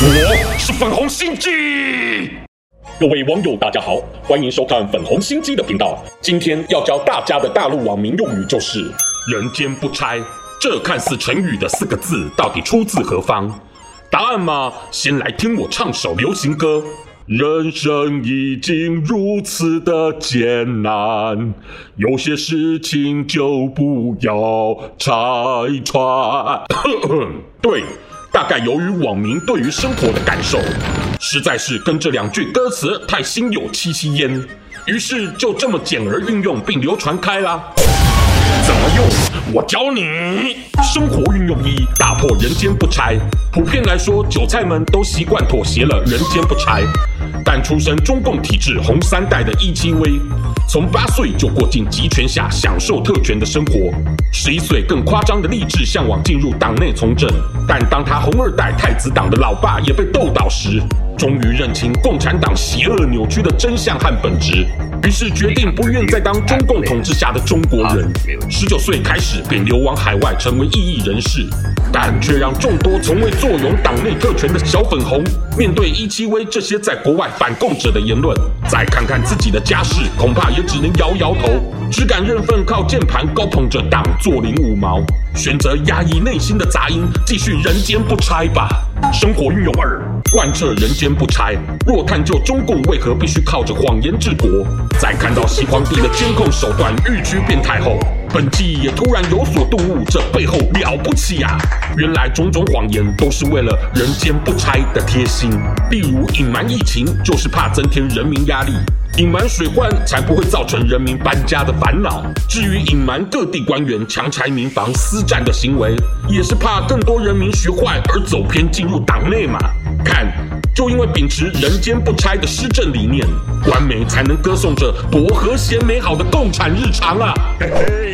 我是粉红心机。各位网友，大家好，欢迎收看粉红心机的频道。今天要教大家的大陆网民用语就是“人间不拆”。这看似成语的四个字，到底出自何方？答案嘛，先来听我唱首流行歌。人生已经如此的艰难，有些事情就不要拆穿。对，大概由于网民对于生活的感受，实在是跟这两句歌词太心有戚戚焉，于是就这么简而运用并流传开啦。怎么用？我教你。生活运用一：打破人间不拆。普遍来说，韭菜们都习惯妥协了，人间不拆。但出身中共体制红三代的一期威，从八岁就过进集权下享受特权的生活，十一岁更夸张的立志向往进入党内从政。但当他红二代太子党的老爸也被斗倒时，终于认清共产党邪恶扭曲的真相和本质。于是决定不愿再当中共统治下的中国人，十九岁开始便流亡海外，成为异议人士，但却让众多从未坐拥党内特权的小粉红，面对一七威这些在国外反共者的言论，来看看自己的家世，恐怕也只能摇摇头，只敢认份靠键盘高捧着党做零五毛，选择压抑内心的杂音，继续人间不拆吧。生活运用二，贯彻人间不拆。若探究中共为何必须靠着谎言治国，在看到西皇帝的监控手段愈趋变态后，本季也突然有所顿悟，这背后了不起呀、啊！原来种种谎言都是为了人间不拆的贴心。例如隐瞒疫情，就是怕增添人民压力；隐瞒水患，才不会造成人民搬家的烦恼。至于隐瞒各地官员强拆民房、私占的行为，也是怕更多人民学坏而走偏进入党内嘛。看。就因为秉持人间不拆的施政理念，官媒才能歌颂着多和谐美好的共产日常啊！嘿嘿，